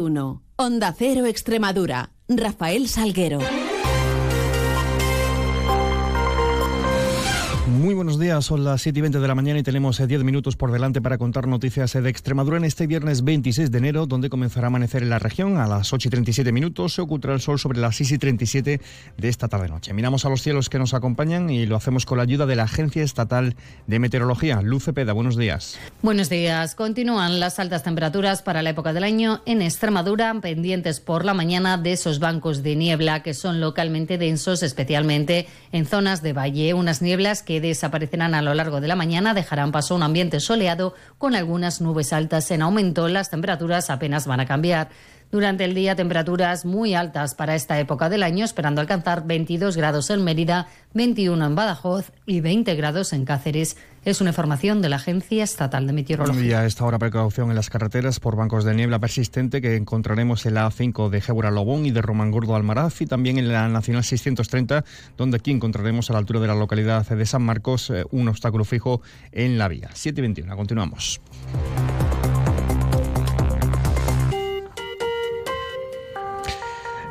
1. Onda Cero Extremadura. Rafael Salguero. Muy buenos días, son las 7 y 20 de la mañana y tenemos 10 eh, minutos por delante para contar noticias eh, de Extremadura en este viernes 26 de enero, donde comenzará a amanecer en la región a las 8 y 37 minutos. Se ocultará el sol sobre las 6 y 37 de esta tarde-noche. Miramos a los cielos que nos acompañan y lo hacemos con la ayuda de la Agencia Estatal de Meteorología. Luce Peda, buenos días. Buenos días. Continúan las altas temperaturas para la época del año en Extremadura, pendientes por la mañana de esos bancos de niebla que son localmente densos, especialmente en zonas de valle. Unas nieblas que desaparecerán a lo largo de la mañana, dejarán paso a un ambiente soleado con algunas nubes altas en aumento. Las temperaturas apenas van a cambiar. Durante el día, temperaturas muy altas para esta época del año, esperando alcanzar 22 grados en Mérida, 21 en Badajoz y 20 grados en Cáceres. Es una información de la Agencia Estatal de Meteorología. Y a esta hora precaución en las carreteras por bancos de niebla persistente que encontraremos en la A5 de Gébora Lobón y de Román Gordo Almaraz y también en la Nacional 630, donde aquí encontraremos a la altura de la localidad de San Marcos eh, un obstáculo fijo en la vía. 721. Continuamos.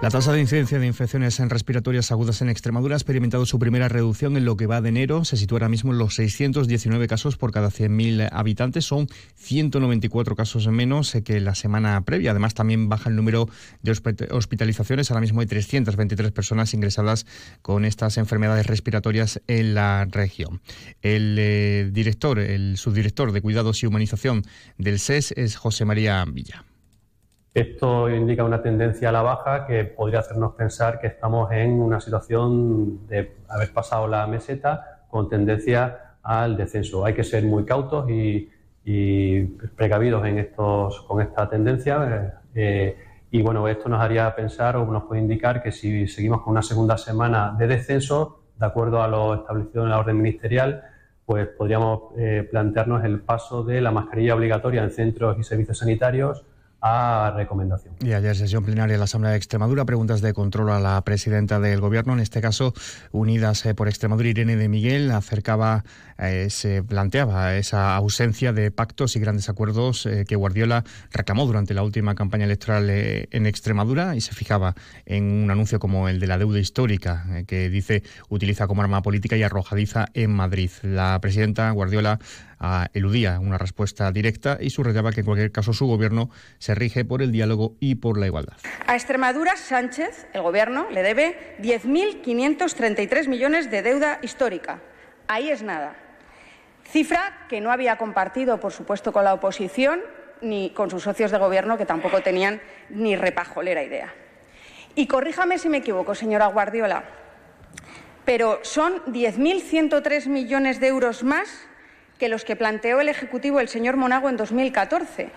La tasa de incidencia de infecciones respiratorias agudas en Extremadura ha experimentado su primera reducción en lo que va de enero. Se sitúa ahora mismo en los 619 casos por cada 100.000 habitantes. Son 194 casos menos que la semana previa. Además, también baja el número de hospitalizaciones. Ahora mismo hay 323 personas ingresadas con estas enfermedades respiratorias en la región. El eh, director, el subdirector de Cuidados y Humanización del SES e es José María Villa. Esto indica una tendencia a la baja que podría hacernos pensar que estamos en una situación de haber pasado la meseta con tendencia al descenso. Hay que ser muy cautos y, precavidos en estos, con esta tendencia. Eh, y bueno, esto nos haría pensar o nos puede indicar que si seguimos con una segunda semana de descenso, de acuerdo a lo establecido en la orden ministerial, pues podríamos eh, plantearnos el paso de la mascarilla obligatoria en centros y servicios sanitarios a recomendación. Y ayer sesión plenaria de la Asamblea de Extremadura, preguntas de control a la presidenta del Gobierno, en este caso Unidas eh, por Extremadura, Irene de Miguel, acercaba, eh, se planteaba esa ausencia de pactos y grandes acuerdos eh, que Guardiola reclamó durante la última campaña electoral en Extremadura y se fijaba en un anuncio como el de la deuda histórica, que dice utiliza como arma política y arrojadiza en Madrid. La presidenta Guardiola eludía una respuesta directa y subrayaba que en cualquier caso su gobierno se rige por el diálogo y por la igualdad. A Extremadura, Sánchez, el gobierno, le debe 10.533 millones de deuda histórica. Ahí es nada. Cifra que no había compartido, por supuesto, con la oposición ni con sus socios de gobierno, que tampoco tenían ni repajolera idea. Y corríjame si me equivoco, señora Guardiola, pero son 10.103 millones de euros más que los que planteó el Ejecutivo el señor Monago en 2014.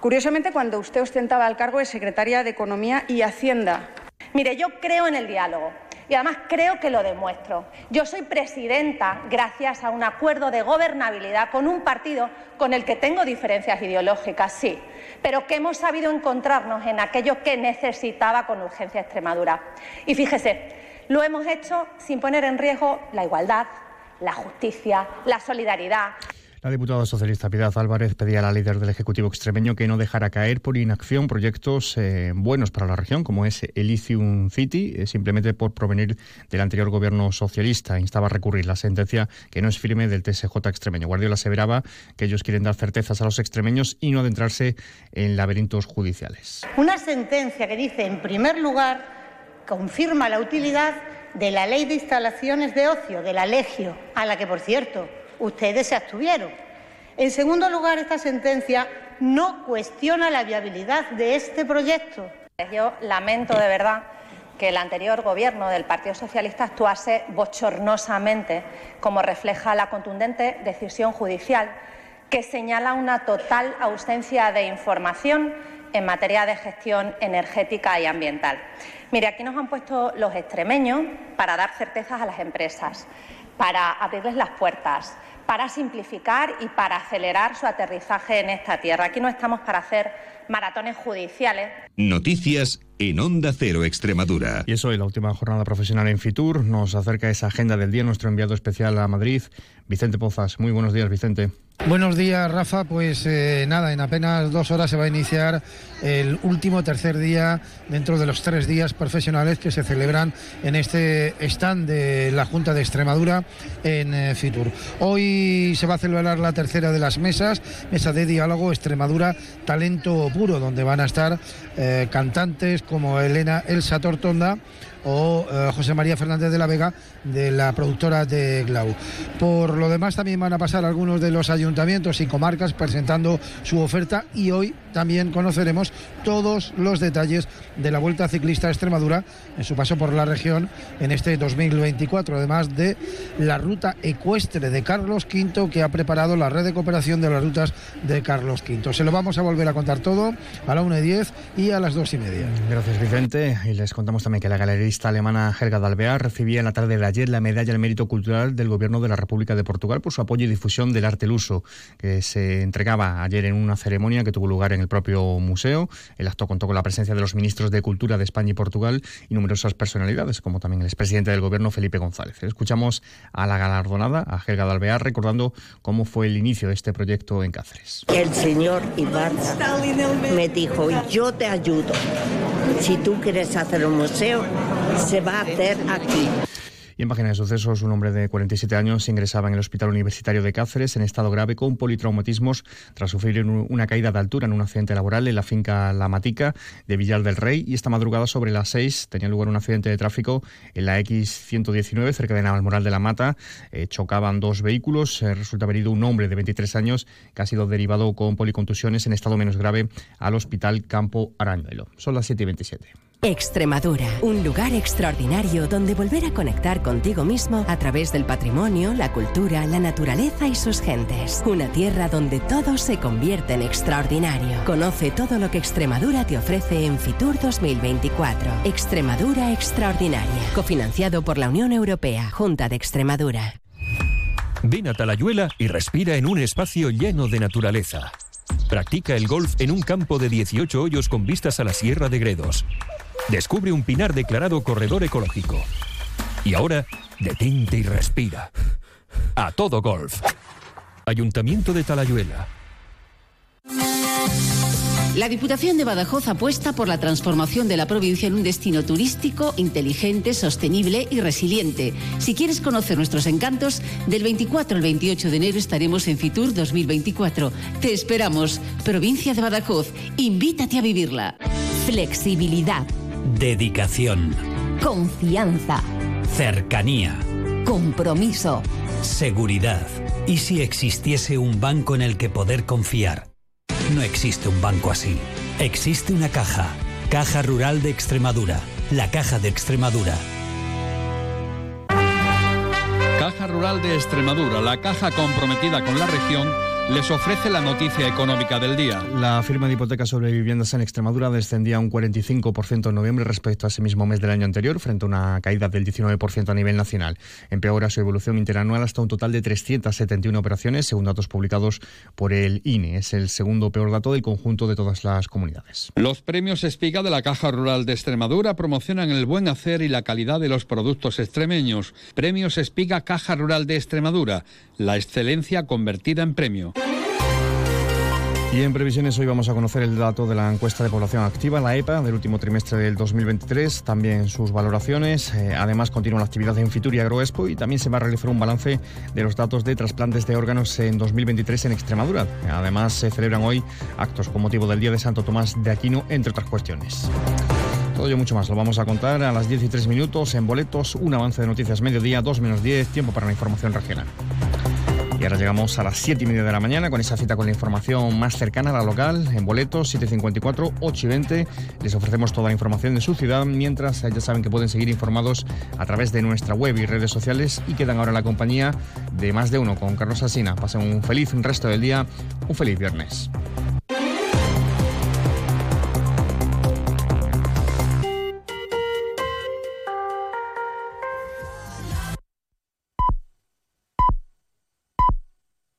Curiosamente, cuando usted ostentaba el cargo de secretaria de Economía y Hacienda. Mire, yo creo en el diálogo y además creo que lo demuestro. Yo soy presidenta gracias a un acuerdo de gobernabilidad con un partido con el que tengo diferencias ideológicas, sí, pero que hemos sabido encontrarnos en aquello que necesitaba con urgencia Extremadura. Y fíjese, lo hemos hecho sin poner en riesgo la igualdad, la justicia, la solidaridad. La diputada socialista Piedad Álvarez pedía a la líder del Ejecutivo extremeño que no dejara caer por inacción proyectos eh, buenos para la región, como es Elysium City, eh, simplemente por provenir del anterior gobierno socialista. Instaba a recurrir la sentencia que no es firme del TSJ extremeño. Guardiola aseveraba que ellos quieren dar certezas a los extremeños y no adentrarse en laberintos judiciales. Una sentencia que dice, en primer lugar, confirma la utilidad de la Ley de Instalaciones de Ocio, de la Legio, a la que, por cierto, ustedes se abstuvieron. En segundo lugar, esta sentencia no cuestiona la viabilidad de este proyecto. Yo lamento de verdad que el anterior Gobierno del Partido Socialista actuase bochornosamente, como refleja la contundente decisión judicial que señala una total ausencia de información en materia de gestión energética y ambiental. Mire, aquí nos han puesto los extremeños para dar certezas a las empresas, para abrirles las puertas, para simplificar y para acelerar su aterrizaje en esta tierra. Aquí no estamos para hacer maratones judiciales. Noticias en Onda Cero Extremadura. Y eso es la última jornada profesional en Fitur. Nos acerca esa agenda del día nuestro enviado especial a Madrid, Vicente Pozas. Muy buenos días, Vicente. Buenos días, Rafa. Pues eh, nada, en apenas dos horas se va a iniciar el último tercer día dentro de los tres días profesionales que se celebran en este stand de la Junta de Extremadura en eh, Fitur. Hoy se va a celebrar la tercera de las mesas, mesa de diálogo Extremadura Talento Puro, donde van a estar eh, cantantes como Elena Elsa Tortonda o José María Fernández de la Vega de la productora de Glau. Por lo demás también van a pasar algunos de los ayuntamientos y comarcas presentando su oferta y hoy también conoceremos todos los detalles de la Vuelta Ciclista a Extremadura en su paso por la región en este 2024, además de la ruta ecuestre de Carlos V que ha preparado la red de cooperación de las rutas de Carlos V. Se lo vamos a volver a contar todo a la 1 y 10 y a las 2 y media. Gracias Vicente y les contamos también que la galerista alemana Helga Dalbear recibía en la tarde de ayer la medalla al mérito cultural del Gobierno de la República de Portugal por su apoyo y difusión del arte luso que se entregaba ayer en una ceremonia que tuvo lugar en en el propio museo. El acto contó con la presencia de los ministros de Cultura de España y Portugal y numerosas personalidades, como también el expresidente del gobierno, Felipe González. Escuchamos a la galardonada, a Helga Dalbear, recordando cómo fue el inicio de este proyecto en Cáceres. El señor Ibarza me dijo, yo te ayudo. Si tú quieres hacer un museo, se va a hacer aquí. Y en página de sucesos, un hombre de 47 años ingresaba en el Hospital Universitario de Cáceres en estado grave con politraumatismos tras sufrir una caída de altura en un accidente laboral en la finca La Matica de Villar del Rey. Y esta madrugada, sobre las 6, tenía lugar un accidente de tráfico en la X119, cerca de Navalmoral de la Mata. Eh, chocaban dos vehículos. Eh, resulta herido un hombre de 23 años que ha sido derivado con policontusiones en estado menos grave al Hospital Campo Arañuelo. Son las 7 y 27. Extremadura, un lugar extraordinario donde volver a conectar contigo mismo a través del patrimonio, la cultura, la naturaleza y sus gentes. Una tierra donde todo se convierte en extraordinario. Conoce todo lo que Extremadura te ofrece en Fitur 2024. Extremadura Extraordinaria, cofinanciado por la Unión Europea, Junta de Extremadura. Ven a Talayuela y respira en un espacio lleno de naturaleza. Practica el golf en un campo de 18 hoyos con vistas a la Sierra de Gredos. Descubre un pinar declarado corredor ecológico. Y ahora, detente y respira. A todo golf. Ayuntamiento de Talayuela. La Diputación de Badajoz apuesta por la transformación de la provincia en un destino turístico, inteligente, sostenible y resiliente. Si quieres conocer nuestros encantos, del 24 al 28 de enero estaremos en Fitur 2024. Te esperamos. Provincia de Badajoz, invítate a vivirla. Flexibilidad Dedicación. Confianza. Cercanía. Compromiso. Seguridad. ¿Y si existiese un banco en el que poder confiar? No existe un banco así. Existe una caja. Caja Rural de Extremadura. La Caja de Extremadura. Caja Rural de Extremadura, la caja comprometida con la región les ofrece la noticia económica del día. La firma de hipotecas sobre viviendas en Extremadura descendía un 45% en noviembre respecto a ese mismo mes del año anterior, frente a una caída del 19% a nivel nacional. Empeora su evolución interanual hasta un total de 371 operaciones, según datos publicados por el INE. Es el segundo peor dato del conjunto de todas las comunidades. Los premios Espiga de la Caja Rural de Extremadura promocionan el buen hacer y la calidad de los productos extremeños. Premios Espiga Caja Rural de Extremadura, la excelencia convertida en premio. Y en previsiones hoy vamos a conocer el dato de la encuesta de población activa, la EPA, del último trimestre del 2023, también sus valoraciones. Eh, además, continúa la actividad en Fitur y Agroexpo y también se va a realizar un balance de los datos de trasplantes de órganos en 2023 en Extremadura. Además, se celebran hoy actos con motivo del Día de Santo Tomás de Aquino, entre otras cuestiones. Todo ello mucho más lo vamos a contar a las 10 y 3 minutos en boletos, un avance de noticias mediodía, 2 menos 10, tiempo para la información regional. Ahora llegamos a las 7 y media de la mañana con esa cita con la información más cercana a la local, en boletos 754, 8 y 20. Les ofrecemos toda la información de su ciudad, mientras ya saben que pueden seguir informados a través de nuestra web y redes sociales y quedan ahora en la compañía de más de uno con Carlos Asina. Pasen un feliz resto del día, un feliz viernes.